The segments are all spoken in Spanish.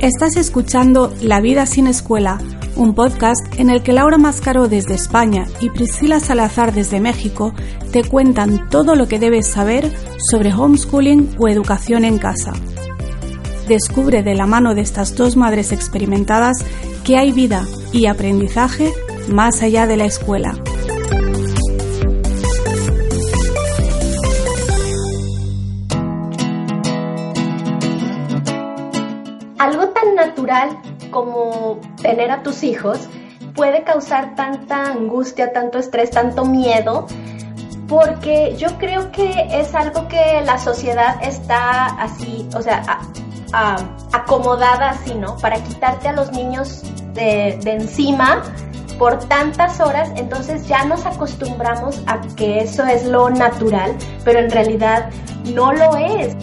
Estás escuchando La vida sin escuela, un podcast en el que Laura Mascaró desde España y Priscila Salazar desde México te cuentan todo lo que debes saber sobre homeschooling o educación en casa. Descubre de la mano de estas dos madres experimentadas que hay vida y aprendizaje más allá de la escuela. Tener a tus hijos puede causar tanta angustia, tanto estrés, tanto miedo, porque yo creo que es algo que la sociedad está así, o sea, acomodada así, ¿no? Para quitarte a los niños de, de encima por tantas horas, entonces ya nos acostumbramos a que eso es lo natural, pero en realidad no lo es.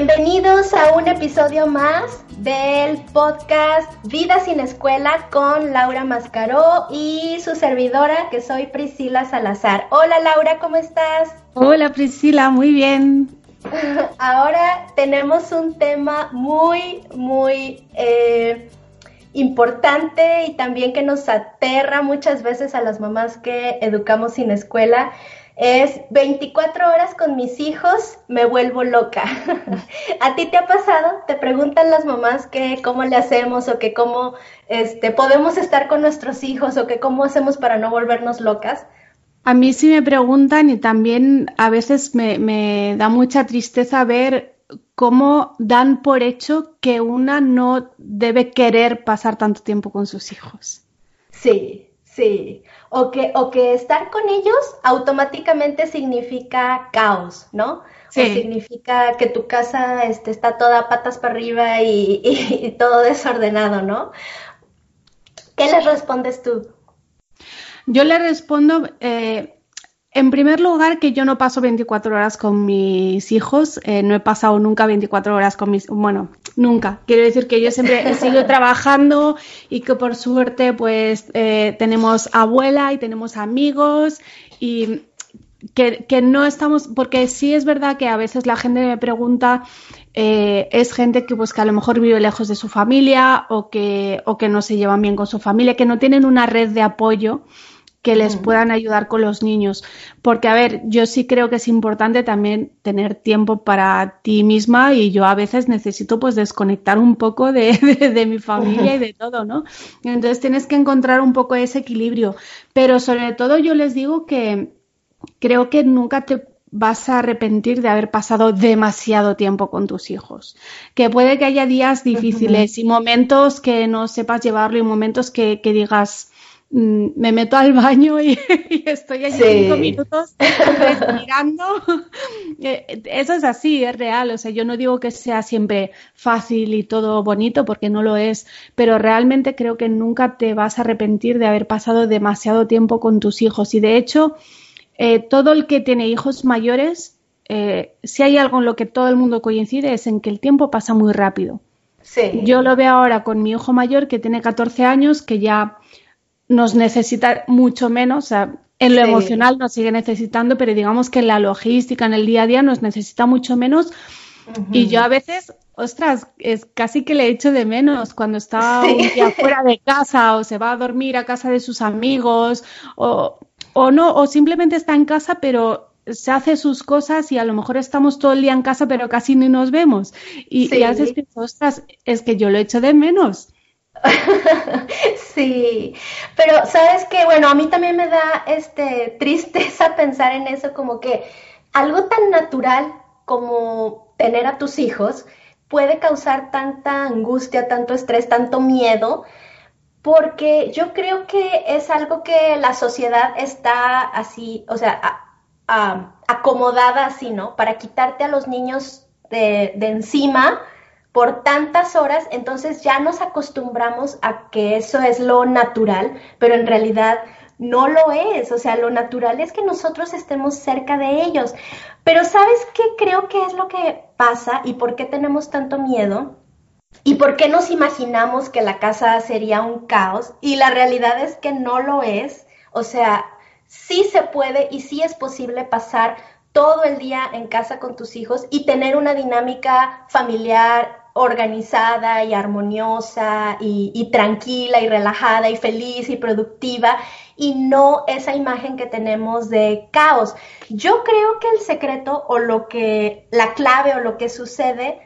Bienvenidos a un episodio más del podcast Vida sin Escuela con Laura Mascaró y su servidora que soy Priscila Salazar. Hola Laura, ¿cómo estás? Hola Priscila, muy bien. Ahora tenemos un tema muy, muy eh, importante y también que nos aterra muchas veces a las mamás que educamos sin escuela es 24 horas con mis hijos, me vuelvo loca. ¿A ti te ha pasado? Te preguntan las mamás que cómo le hacemos o que cómo este, podemos estar con nuestros hijos o que cómo hacemos para no volvernos locas. A mí sí me preguntan y también a veces me, me da mucha tristeza ver cómo dan por hecho que una no debe querer pasar tanto tiempo con sus hijos. Sí, sí o que, o que estar con ellos automáticamente significa caos, ¿no? Sí. O significa que tu casa este, está toda patas para arriba y, todo desordenado, ¿no? ¿Qué les respondes tú? Yo le respondo, eh, en primer lugar, que yo no paso 24 horas con mis hijos, eh, no he pasado nunca 24 horas con mis, bueno, nunca. Quiero decir que yo siempre he seguido trabajando y que por suerte pues eh, tenemos abuela y tenemos amigos y que, no estamos, porque sí es verdad que a veces la gente me pregunta, eh, es gente que pues que a lo mejor vive lejos de su familia o que, o que no se llevan bien con su familia, que no tienen una red de apoyo que les puedan ayudar con los niños. Porque, a ver, yo sí creo que es importante también tener tiempo para ti misma y yo a veces necesito pues desconectar un poco de, de, mi familia y de todo, ¿no? Entonces tienes que encontrar un poco ese equilibrio. Pero sobre todo yo les digo que creo que nunca te vas a arrepentir de haber pasado demasiado tiempo con tus hijos. Que puede que haya días difíciles y momentos que no sepas llevarlo y momentos que, que digas, me meto al baño y, estoy allí cinco minutos respirando. Eh, eso es así, es real. O sea, yo no digo que sea siempre fácil y todo bonito, porque no lo es, pero realmente creo que nunca te vas a arrepentir de haber pasado demasiado tiempo con tus hijos. Y de hecho, eh, todo el que tiene hijos mayores, eh, si hay algo en lo que todo el mundo coincide, es en que el tiempo pasa muy rápido. Yo lo veo ahora con mi hijo mayor que tiene 14 años, que ya nos necesita mucho menos, o sea, en lo emocional nos sigue necesitando, pero digamos que en la logística, en el día a día, nos necesita mucho menos. Y yo a veces, ostras, es casi que le echo de menos cuando está un día fuera de casa o se va a dormir a casa de sus amigos o, o no, o simplemente está en casa, pero se hace sus cosas y a lo mejor estamos todo el día en casa, pero casi ni nos vemos. Y, y a veces pienso, ostras, es que yo lo echo de menos. sí, pero sabes que, bueno, a mí también me da este tristeza pensar en eso, como que algo tan natural como tener a tus hijos puede causar tanta angustia, tanto estrés, tanto miedo, porque yo creo que es algo que la sociedad está así, o sea, acomodada así, ¿no? Para quitarte a los niños de, de encima por tantas horas, entonces ya nos acostumbramos a que eso es lo natural, pero en realidad no lo es, o sea, lo natural es que nosotros estemos cerca de ellos. Pero ¿sabes qué creo que es lo que pasa y por qué tenemos tanto miedo? ¿Y por qué nos imaginamos que la casa sería un caos? Y la realidad es que no lo es. O sea, sí se puede y sí es posible pasar todo el día en casa con tus hijos y tener una dinámica familiar organizada y armoniosa y, tranquila y relajada y feliz y productiva y no esa imagen que tenemos de caos. Yo creo que el secreto o lo que, la clave o lo que sucede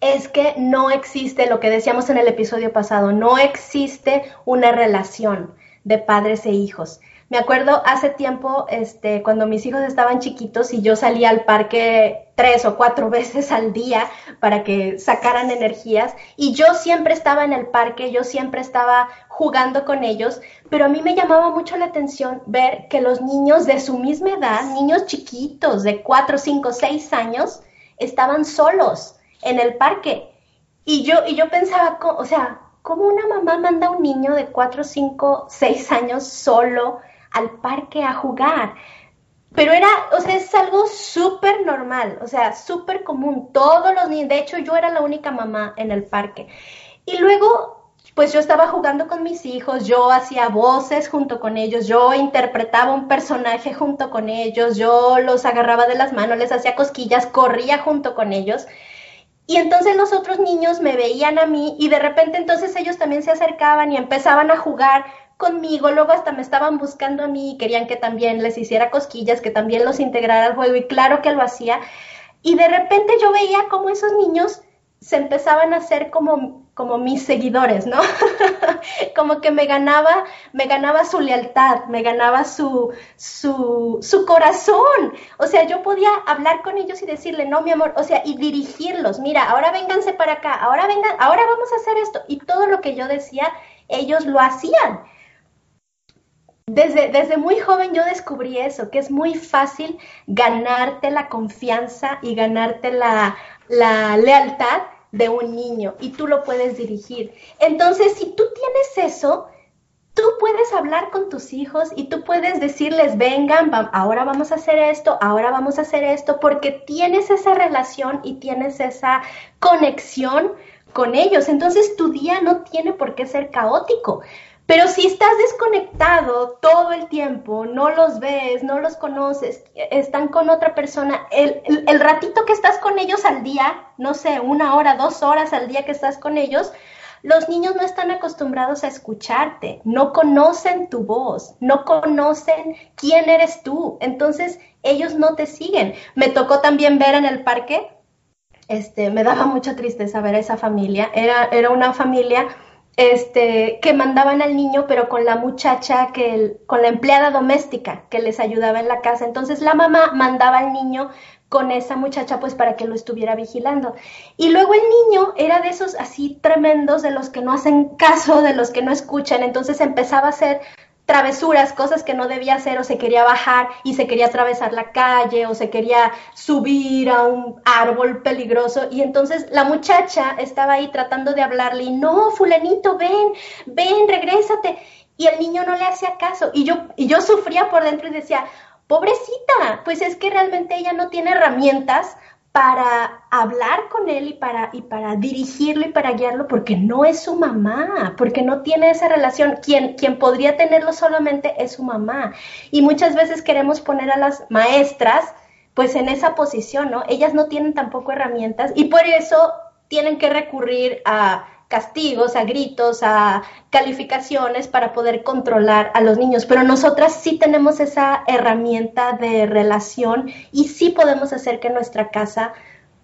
es que no existe lo que decíamos en el episodio pasado, no existe una relación de padres e hijos. Me acuerdo hace tiempo, este, cuando mis hijos estaban chiquitos y yo salía al parque tres o cuatro veces al día para que sacaran energías y yo siempre estaba en el parque, yo siempre estaba jugando con ellos, pero a mí me llamaba mucho la atención ver que los niños de su misma edad, niños chiquitos de cuatro, cinco, seis años, estaban solos en el parque. Y yo, y yo pensaba, o sea, ¿cómo una mamá manda a un niño de cuatro, cinco, seis años solo? Al parque a jugar. Pero era, o sea, es algo súper normal, o sea, súper común. Todos los niños, de hecho yo era la única mamá en el parque. Y luego, pues yo estaba jugando con mis hijos, yo hacía voces junto con ellos, yo interpretaba un personaje junto con ellos, yo los agarraba de las manos, les hacía cosquillas, corría junto con ellos. Y entonces los otros niños me veían a mí y de repente entonces ellos también se acercaban y empezaban a jugar conmigo, luego hasta me estaban buscando a mí y querían que también les hiciera cosquillas, que también los integrara al juego y claro que lo hacía. Y de repente yo veía como esos niños se empezaban a hacer como, como mis seguidores, ¿no? como que me ganaba, me ganaba su lealtad, me ganaba su, su, su corazón. O sea, yo podía hablar con ellos y decirle, no, mi amor, o sea, y dirigirlos, mira, ahora vénganse para acá, ahora vengan, ahora vamos a hacer esto. Y todo lo que yo decía, ellos lo hacían. Desde, muy joven yo descubrí eso, que es muy fácil ganarte la confianza y ganarte la, la lealtad de un niño y tú lo puedes dirigir. Entonces, si tú tienes eso, tú puedes hablar con tus hijos y tú puedes decirles, vengan, ahora vamos a hacer esto, ahora vamos a hacer esto, porque tienes esa relación y tienes esa conexión con ellos. Entonces, tu día no tiene por qué ser caótico. Pero si estás desconectado todo el tiempo, no los ves, no los conoces, están con otra persona, el, ratito que estás con ellos al día, no sé, una hora, dos horas al día que estás con ellos, los niños no están acostumbrados a escucharte, no conocen tu voz, no conocen quién eres tú, entonces ellos no te siguen. Me tocó también ver en el parque, este, me daba mucha tristeza ver a esa familia, era, era una familia este, que mandaban al niño, pero con la muchacha, que con la empleada doméstica que les ayudaba en la casa. Entonces la mamá mandaba al niño con esa muchacha pues para que lo estuviera vigilando. Y luego el niño era de esos así tremendos, de los que no hacen caso, de los que no escuchan, entonces empezaba a hacer travesuras, cosas que no debía hacer o se quería bajar y se quería atravesar la calle o se quería subir a un árbol peligroso. Y entonces la muchacha estaba ahí tratando de hablarle y no, fulanito, ven, ven, regrésate y el niño no le hacía caso. Y yo y yo sufría por dentro y decía, pobrecita, pues es que realmente ella no tiene herramientas para hablar con él y para, y para dirigirlo y para guiarlo, porque no es su mamá, porque no tiene esa relación. Quien, podría tenerlo solamente es su mamá. Y muchas veces queremos poner a las maestras pues en esa posición, ¿no? Ellas no tienen tampoco herramientas y por eso tienen que recurrir a castigos, a gritos, a calificaciones para poder controlar a los niños. Pero nosotras sí tenemos esa herramienta de relación y sí podemos hacer que nuestra casa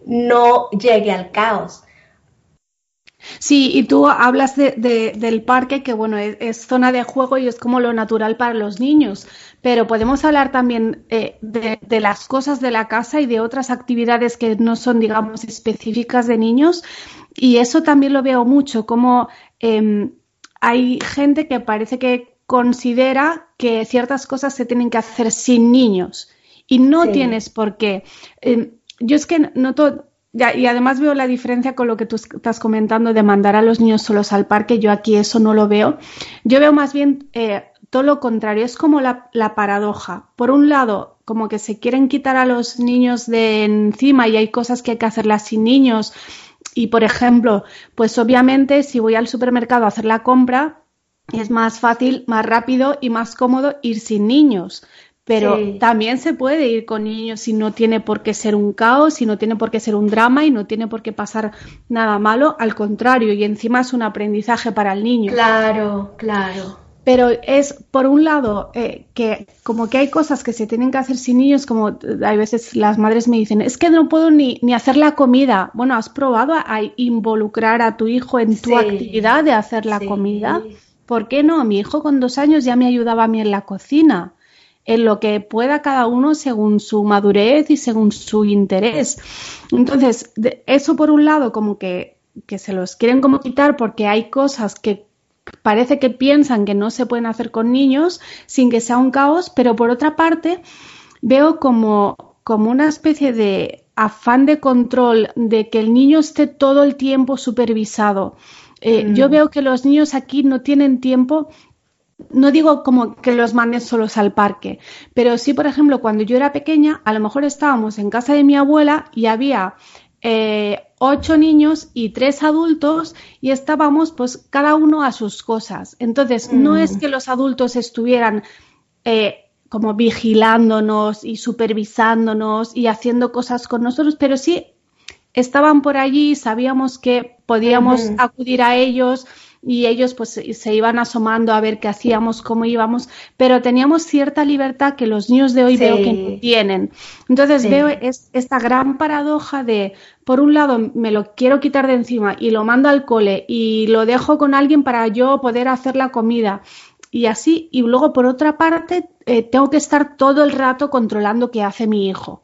no llegue al caos. Sí, y tú hablas de, del parque, que bueno, es, zona de juego y es como lo natural para los niños, pero podemos hablar también eh, de, de, las cosas de la casa y de otras actividades que no son, digamos, específicas de niños. Y eso también lo veo mucho, como em, hay gente que parece que considera que ciertas cosas se tienen que hacer sin niños y no tienes por qué. Em, yo es que noto, y además veo la diferencia con lo que tú estás comentando de mandar a los niños solos al parque, yo aquí eso no lo veo. Yo veo más bien eh, todo lo contrario, es como la, la paradoja. Por un lado, como que se quieren quitar a los niños de encima y hay cosas que hay que hacerlas sin niños y, por ejemplo, pues obviamente si voy al supermercado a hacer la compra, es más fácil, más rápido y más cómodo ir sin niños. Pero también se puede ir con niños y no tiene por qué ser un caos, y no tiene por qué ser un drama y no tiene por qué pasar nada malo, al contrario, y encima es un aprendizaje para el niño. Claro, claro. Pero es, por un lado, eh, que como que hay cosas que se tienen que hacer sin niños, como hay veces las madres me dicen, es que no puedo ni, ni hacer la comida. Bueno, ¿has probado a, involucrar a tu hijo en tu actividad de hacer la comida? ¿Por qué no? Mi hijo con dos años ya me ayudaba a mí en la cocina en lo que pueda cada uno según su madurez y según su interés. Entonces, eso por un lado como que, que se los quieren como quitar porque hay cosas que parece que piensan que no se pueden hacer con niños sin que sea un caos, pero por otra parte veo como, como una especie de afán de control de que el niño esté todo el tiempo supervisado. Eh, yo mm. veo que los niños aquí no tienen tiempo no digo como que los manden solos al parque, pero sí, por ejemplo, cuando yo era pequeña, a lo mejor estábamos en casa de mi abuela y había eh, ocho niños y tres adultos y estábamos pues cada uno a sus cosas. Entonces, no es mm. que los adultos estuvieran eh, como vigilándonos y supervisándonos y haciendo cosas con nosotros, pero sí estaban por allí, sabíamos que podíamos acudir a ellos y ellos pues se iban asomando a ver qué hacíamos, cómo íbamos, pero teníamos cierta libertad que los niños de hoy veo que no tienen. Entonces veo es, esta gran paradoja de, por un lado, me lo quiero quitar de encima y lo mando al cole y lo dejo con alguien para yo poder hacer la comida y así, y luego por otra parte, eh, tengo que estar todo el rato controlando qué hace mi hijo.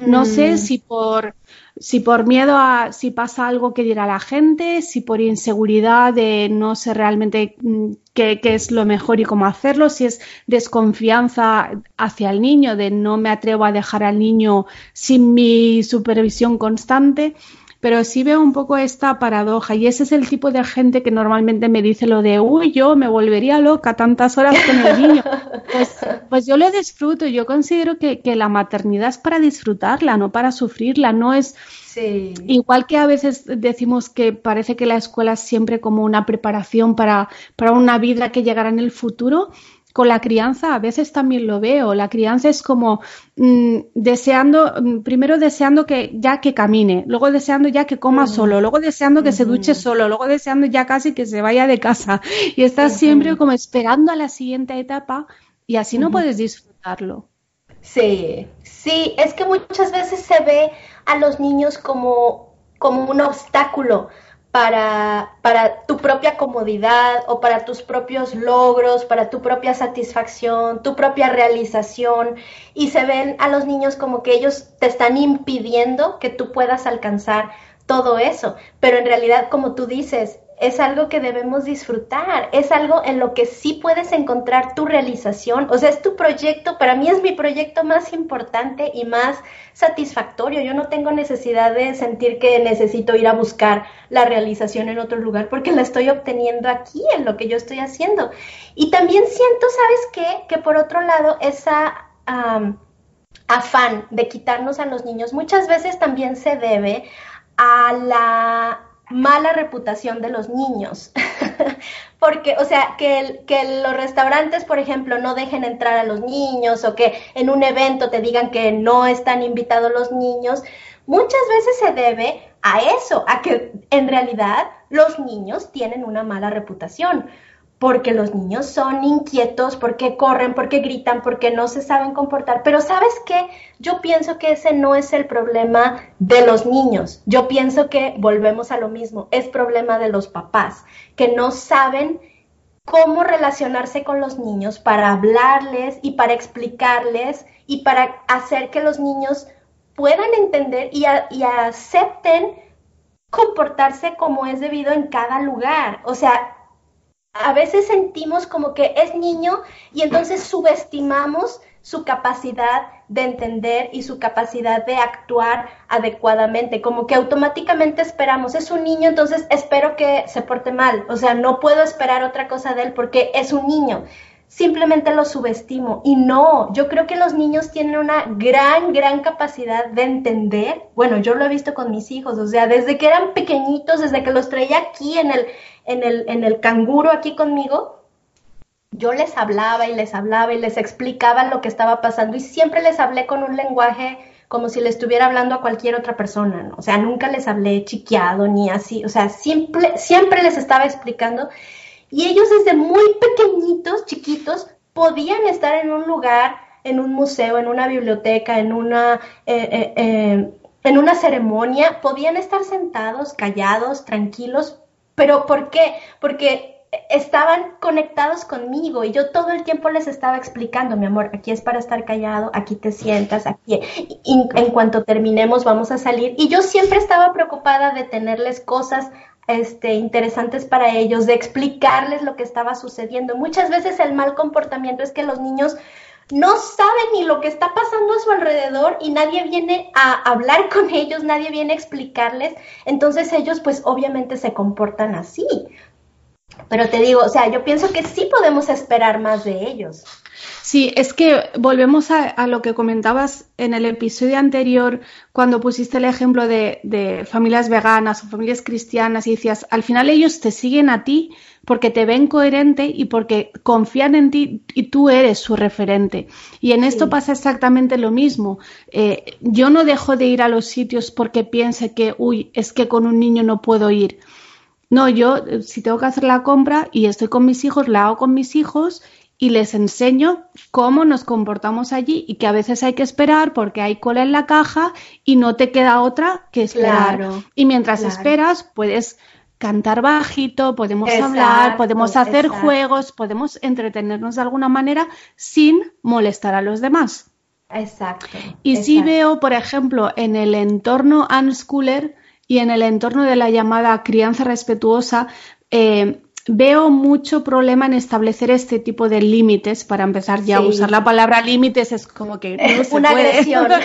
No sé mm. si por si por miedo a si pasa algo que dirá la gente, si por inseguridad de no sé realmente mm, qué, es lo mejor y cómo hacerlo, si es desconfianza hacia el niño, de no me atrevo a dejar al niño sin mi supervisión constante pero sí veo un poco esta paradoja y ese es el tipo de gente que normalmente me dice lo de, uy, yo me volvería loca tantas horas con el niño. Pues, pues yo lo disfruto, yo considero que, la maternidad es para disfrutarla, no para sufrirla, no es... Igual que a veces decimos que parece que la escuela es siempre como una preparación para, para una vida que llegará en el futuro, con la crianza a veces también lo veo. La crianza es como mm, deseando, mm, primero deseando que ya que camine, luego deseando ya que coma solo, luego deseando que se duche solo, luego deseando ya casi que se vaya de casa. Y estás siempre como esperando a la siguiente etapa y así no puedes disfrutarlo. Sí, sí, es que muchas veces se ve a los niños como, como un obstáculo para, para, tu propia comodidad o para tus propios logros, para tu propia satisfacción, tu propia realización y se ven a los niños como que ellos te están impidiendo que tú puedas alcanzar todo eso. Pero en realidad, como tú dices, es algo que debemos disfrutar, es algo en lo que sí puedes encontrar tu realización, o sea, es tu proyecto, para mí es mi proyecto más importante y más satisfactorio, yo no tengo necesidad de sentir que necesito ir a buscar la realización en otro lugar porque la estoy obteniendo aquí en lo que yo estoy haciendo. Y también siento, ¿sabes qué? Que por otro lado, esa... afán de quitarnos a los niños muchas veces también se debe a la mala reputación de los niños. Porque, o sea, que, que los restaurantes, por ejemplo, no dejen entrar a los niños o que en un evento te digan que no están invitados los niños, muchas veces se debe a eso, a que en realidad los niños tienen una mala reputación porque los niños son inquietos, porque corren, porque gritan, porque no se saben comportar. Pero sabes qué, yo pienso que ese no es el problema de los niños. Yo pienso que volvemos a lo mismo, es problema de los papás, que no saben cómo relacionarse con los niños para hablarles y para explicarles y para hacer que los niños puedan entender y, acepten comportarse como es debido en cada lugar. O sea, a veces sentimos como que es niño y entonces subestimamos su capacidad de entender y su capacidad de actuar adecuadamente, como que automáticamente esperamos, es un niño, entonces espero que se porte mal, o sea, no puedo esperar otra cosa de él porque es un niño, simplemente lo subestimo y no, yo creo que los niños tienen una gran, gran capacidad de entender, bueno, yo lo he visto con mis hijos, o sea, desde que eran pequeñitos, desde que los traía aquí en el, en el, en el canguro aquí conmigo, yo les hablaba y les hablaba y les explicaba lo que estaba pasando y siempre les hablé con un lenguaje como si le estuviera hablando a cualquier otra persona, ¿no? O sea, nunca les hablé chiqueado ni así, o sea, siempre, siempre les estaba explicando y ellos desde muy pequeñitos, chiquitos, podían estar en un lugar, en un museo, en una biblioteca, en una, eh, eh, eh, en una ceremonia, podían estar sentados, callados, tranquilos, pero ¿por qué? Porque estaban conectados conmigo y yo todo el tiempo les estaba explicando, mi amor, aquí es para estar callado, aquí te sientas, aquí, en cuanto terminemos vamos a salir. Y yo siempre estaba preocupada de tenerles cosas este, interesantes para ellos, de explicarles lo que estaba sucediendo. Muchas veces el mal comportamiento es que los niños no saben ni lo que está pasando a su alrededor y nadie viene a hablar con ellos, nadie viene a explicarles. Entonces ellos pues obviamente se comportan así. Pero te digo, o sea, yo pienso que sí podemos esperar más de ellos. Sí, es que volvemos a, lo que comentabas en el episodio anterior, cuando pusiste el ejemplo de, familias veganas o familias cristianas y decías, al final ellos te siguen a ti porque te ven coherente y porque confían en ti y tú eres su referente. Y en esto pasa exactamente lo mismo. Eh, yo no dejo de ir a los sitios porque piense que, uy, es que con un niño no puedo ir no, yo eh, si tengo que hacer la compra y estoy con mis hijos, la hago con mis hijos y les enseño cómo nos comportamos allí y que a veces hay que esperar porque hay cola en la caja y no te queda otra que esperar. y mientras esperas puedes cantar bajito, podemos hablar, podemos hacer juegos, podemos entretenernos de alguna manera sin molestar a los demás. Exacto. Y si veo, por ejemplo, en el entorno unschooler, y en el entorno de la llamada crianza respetuosa, eh, veo mucho problema en establecer este tipo de límites. Para empezar, ya usar la palabra límites es como que no se una agresión.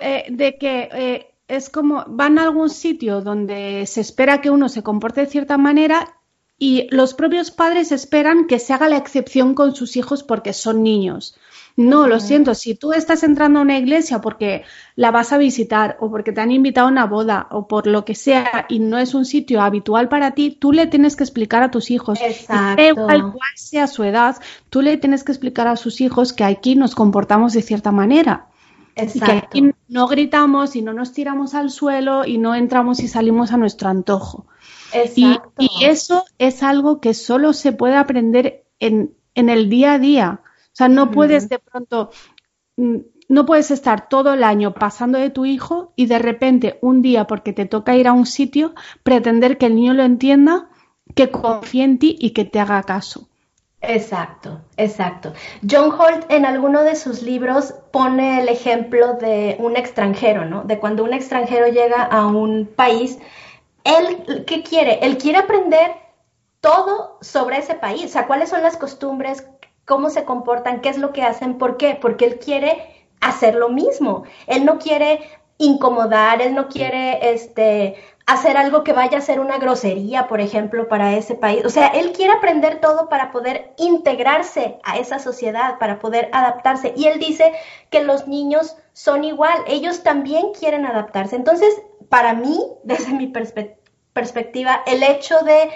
Eh, de que eh, es como van a algún sitio donde se espera que uno se comporte de cierta manera y los propios padres esperan que se haga la excepción con sus hijos porque son niños. No, lo siento, si tú estás entrando a una iglesia porque la vas a visitar o porque te han invitado a una boda o por lo que sea y no es un sitio habitual para ti, tú le tienes que explicar a tus hijos, Exacto. cual sea su edad, tú le tienes que explicar a sus hijos que aquí nos comportamos de cierta manera. Y que aquí no gritamos y no nos tiramos al suelo y no entramos y salimos a nuestro antojo. Y, y, eso es algo que solo se puede aprender en, en el día a día. O sea, no puedes de pronto, mm, no puedes estar todo el año pasando de tu hijo y de repente un día, porque te toca ir a un sitio, pretender que el niño lo entienda, que confíe en ti y que te haga caso. Exacto, exacto. John Holt en alguno de sus libros pone el ejemplo de un extranjero, ¿no? De cuando un extranjero llega a un país, él, ¿qué quiere? Él quiere aprender todo sobre ese país, o sea, cuáles son las costumbres, cómo se comportan, qué es lo que hacen, ¿por qué? Porque él quiere hacer lo mismo. Él no quiere incomodar, él no quiere este hacer algo que vaya a ser una grosería, por ejemplo, para ese país. O sea, él quiere aprender todo para poder integrarse a esa sociedad, para poder adaptarse. Y él dice que los niños son igual, ellos también quieren adaptarse. Entonces, para mí, desde mi perspectiva, el hecho de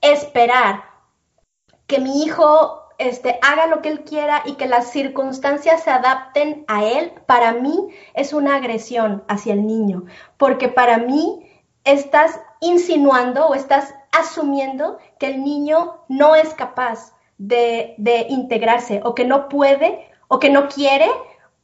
esperar que mi hijo este, haga lo que él quiera y que las circunstancias se adapten a él, para mí es una agresión hacia el niño, porque para mí estás insinuando o estás asumiendo que el niño no es capaz de, de integrarse o que no puede o que no quiere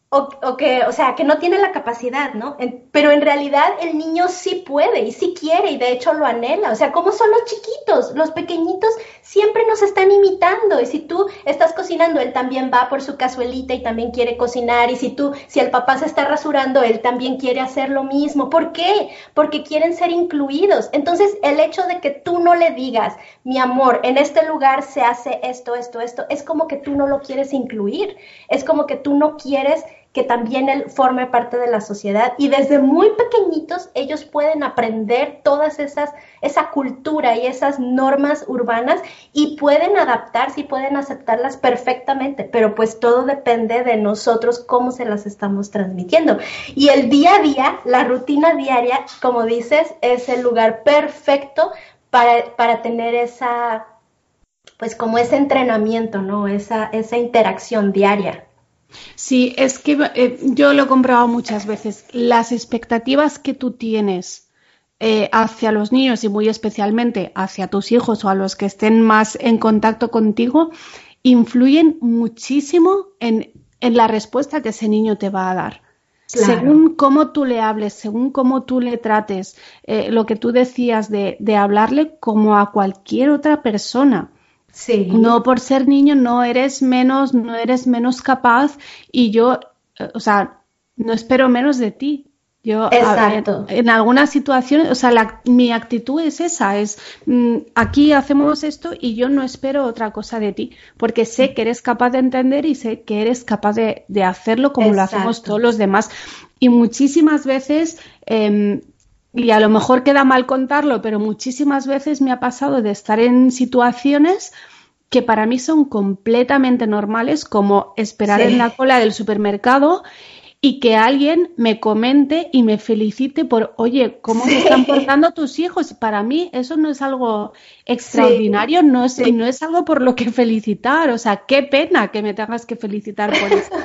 o, que, o sea, que no tiene la capacidad, ¿no? pero en realidad el niño sí puede y sí quiere y de hecho lo anhela. O sea, como son los chiquitos, los pequeñitos siempre nos están imitando y si tú estás cocinando, él también va por su cazuelita y también quiere cocinar y si tú, si el papá se está rasurando, él también quiere hacer lo mismo. ¿Por qué? Porque quieren ser incluidos. Entonces, el hecho de que tú no le digas, mi amor, en este lugar se hace esto, esto, esto, es como que tú no lo quieres incluir. Es como que tú no quieres que también él forme parte de la sociedad y desde muy pequeñitos ellos pueden aprender todas esas, esa cultura y esas normas urbanas y pueden adaptarse y pueden aceptarlas perfectamente, pero pues todo depende de nosotros cómo se las estamos transmitiendo. Y el día a día, la rutina diaria, como dices, es el lugar perfecto para, para tener esa pues como ese entrenamiento, ¿no? Esa, esa interacción diaria. Sí, es que eh, yo lo he comprobado muchas veces. Las expectativas que tú tienes eh, hacia los niños y muy especialmente hacia tus hijos o a los que estén más en contacto contigo influyen muchísimo en, la respuesta que ese niño te va a dar. Según cómo tú le hables, según cómo tú le trates, eh, lo que tú decías de, de hablarle como a cualquier otra persona. No por ser niño no eres menos, no eres menos capaz y yo, eh, o sea, no espero menos de ti. Yo, Exacto. en algunas situaciones, o sea, mi actitud es esa, es mm, aquí hacemos esto y yo no espero otra cosa de ti, porque sé que eres capaz de entender y sé que eres capaz de, hacerlo como lo hacemos todos los demás. Y muchísimas veces em, y a lo mejor queda mal contarlo, pero muchísimas veces me ha pasado de estar en situaciones que para mí son completamente normales, como esperar en la cola del supermercado y que alguien me comente y me felicite por, oye, ¿cómo se están portando tus hijos? Para mí eso no es algo extraordinario, no, es, no es algo por lo que felicitar, o sea, qué pena que me tengas que felicitar por eso.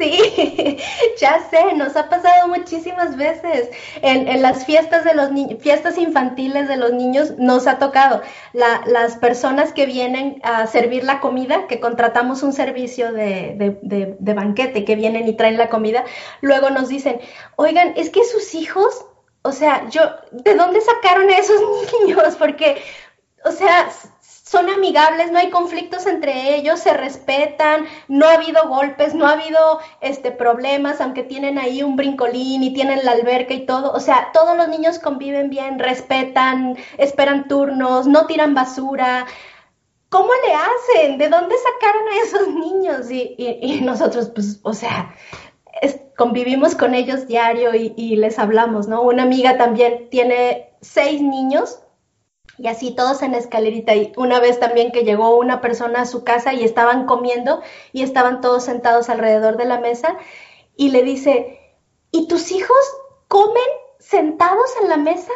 Sí, ya sé, nos ha pasado muchísimas veces. En, las fiestas de los fiestas infantiles de los niños nos ha tocado. las personas que vienen a servir la comida, que contratamos un servicio de, de banquete, que vienen y traen la comida, luego nos dicen, oigan, es que sus hijos o sea, yo, ¿de dónde sacaron a esos niños? Porque, o sea, son amigables, no hay conflictos entre ellos, se respetan, no ha habido golpes, no ha habido este problemas, aunque tienen ahí un brincolín y tienen la alberca y todo, o sea, todos los niños conviven bien, respetan, esperan turnos, no tiran basura. ¿Cómo le hacen? ¿De dónde sacaron a esos niños? Y, y nosotros, pues, o sea, convivimos con ellos diario y, les hablamos, ¿no? Una amiga también tiene seis niños y así todos en escalerita. Y una vez también que llegó una persona a su casa y estaban comiendo y estaban todos sentados alrededor de la mesa y le dice, ¿y tus hijos comen sentados en la mesa?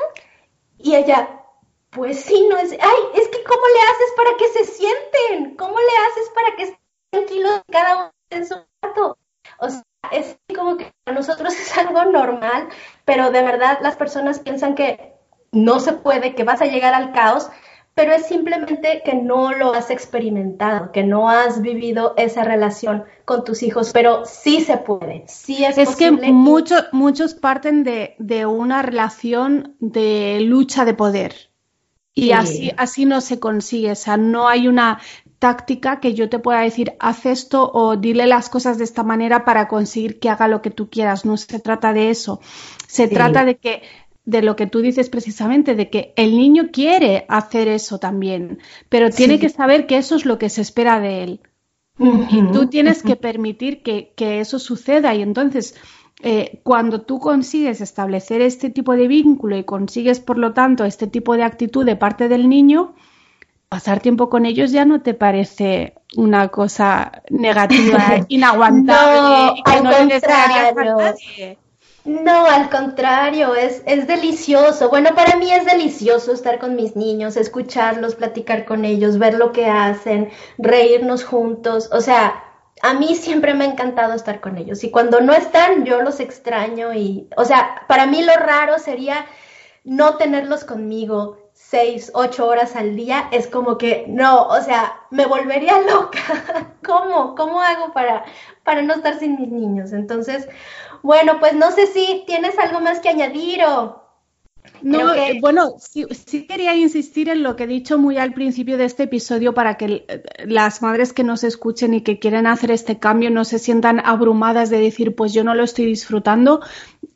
Y ella, pues sí, no es, ay, es que ¿cómo le haces para que se sienten? ¿Cómo le haces para que estén tranquilos cada uno en su cuarto? O sea, es como que para nosotros es algo normal, pero de verdad las personas piensan que no se puede, que vas a llegar al caos, pero es simplemente que no lo has experimentado, que no has vivido esa relación con tus hijos, pero sí se puede, sí es, es que muchos muchos parten de, de, una relación de lucha de poder. Y así, así no se consigue, o sea, no hay una táctica que yo te pueda decir, haz esto o dile las cosas de esta manera para conseguir que haga lo que tú quieras. No se trata de eso. Se trata de que de lo que tú dices precisamente, de que el niño quiere hacer eso también, pero tiene que saber que eso es lo que se espera de él. Y tú tienes que permitir que, eso suceda. Y entonces, eh, cuando tú consigues establecer este tipo de vínculo y consigues, por lo tanto, este tipo de actitud de parte del niño, pasar tiempo con ellos ya no te parece una cosa negativa, inaguantable no, no No, al contrario, es, es delicioso. Bueno, para mí es delicioso estar con mis niños, escucharlos, platicar con ellos, ver lo que hacen, reírnos juntos. O sea, a mí siempre me ha encantado estar con ellos. Y cuando no están, yo los extraño. Y, o sea, para mí lo raro sería no tenerlos conmigo, seis, ocho horas al día, es como que no, o sea, me volvería loca. ¿Cómo? ¿Cómo hago para, para no estar sin mis niños? Entonces, bueno, pues no sé si tienes algo más que añadir o... No, bueno, sí, sí, quería insistir en lo que he dicho muy al principio de este episodio para que eh, las madres que nos escuchen y que quieren hacer este cambio no se sientan abrumadas de decir, pues yo no lo estoy disfrutando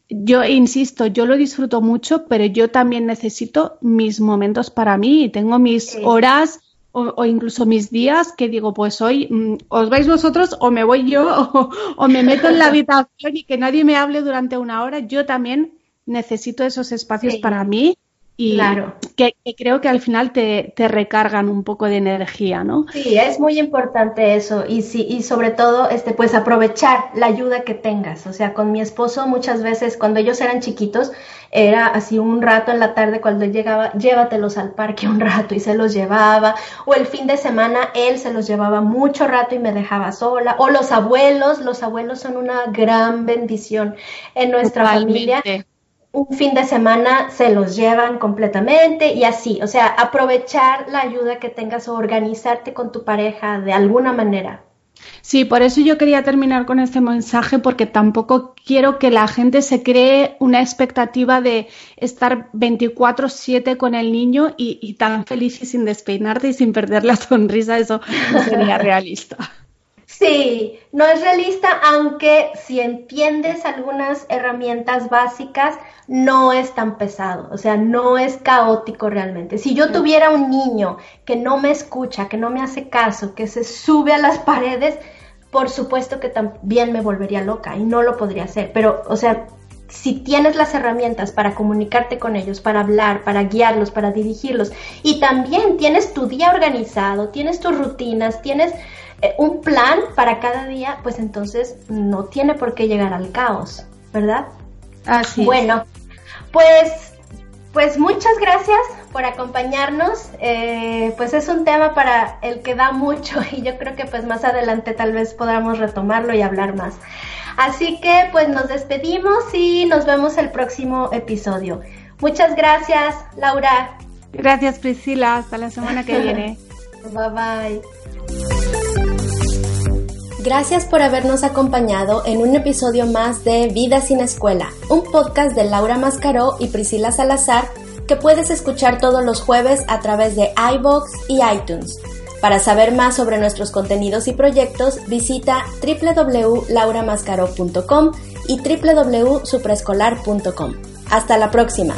yo insisto, yo lo disfruto mucho, pero yo también necesito mis momentos para mí y tengo mis horas o, incluso mis días que digo, pues hoy mm, os vais vosotros o me voy yo o, me meto en la habitación y que nadie me hable durante una hora. Yo también necesito esos espacios para mí y claro. que, creo que al final te, te, recargan un poco de energía, ¿no? Sí, es muy importante eso y sí y sobre todo este pues aprovechar la ayuda que tengas, o sea, con mi esposo muchas veces cuando ellos eran chiquitos era así un rato en la tarde cuando él llegaba, llévatelos al parque un rato y se los llevaba, o el fin de semana él se los llevaba mucho rato y me dejaba sola, o los abuelos, los abuelos son una gran bendición en nuestra familia un fin de semana se los llevan completamente y así, o sea, aprovechar la ayuda que tengas o organizarte con tu pareja de alguna manera. Sí, por eso yo quería terminar con este mensaje porque tampoco quiero que la gente se cree una expectativa de estar 24/7 con el niño y, y, tan feliz y sin despeinarte y sin perder la sonrisa, eso no sería realista. Sí, no es realista, aunque si entiendes algunas herramientas básicas, no es tan pesado, o sea, no es caótico realmente. Si yo tuviera un niño que no me escucha, que no me hace caso, que se sube a las paredes, por supuesto que también me volvería loca y no lo podría hacer. Pero, o sea, si tienes las herramientas para comunicarte con ellos, para hablar, para guiarlos, para dirigirlos, y también tienes tu día organizado, tienes tus rutinas, tienes un plan para cada día, pues entonces no tiene por qué llegar al caos, ¿verdad? Así. Bueno, pues, pues muchas gracias por acompañarnos. Eh, pues es un tema para el que da mucho y yo creo que pues más adelante tal vez podamos retomarlo y hablar más. Así que pues nos despedimos y nos vemos el próximo episodio. Muchas gracias, Laura. Gracias, Priscila. Hasta la semana que viene. bye bye. Gracias por habernos acompañado en un episodio más de Vida sin Escuela, un podcast de Laura Mascaró y Priscila Salazar que puedes escuchar todos los jueves a través de iBox y iTunes. Para saber más sobre nuestros contenidos y proyectos, visita www.lauramascaro.com y www.supreescolar.com. Hasta la próxima.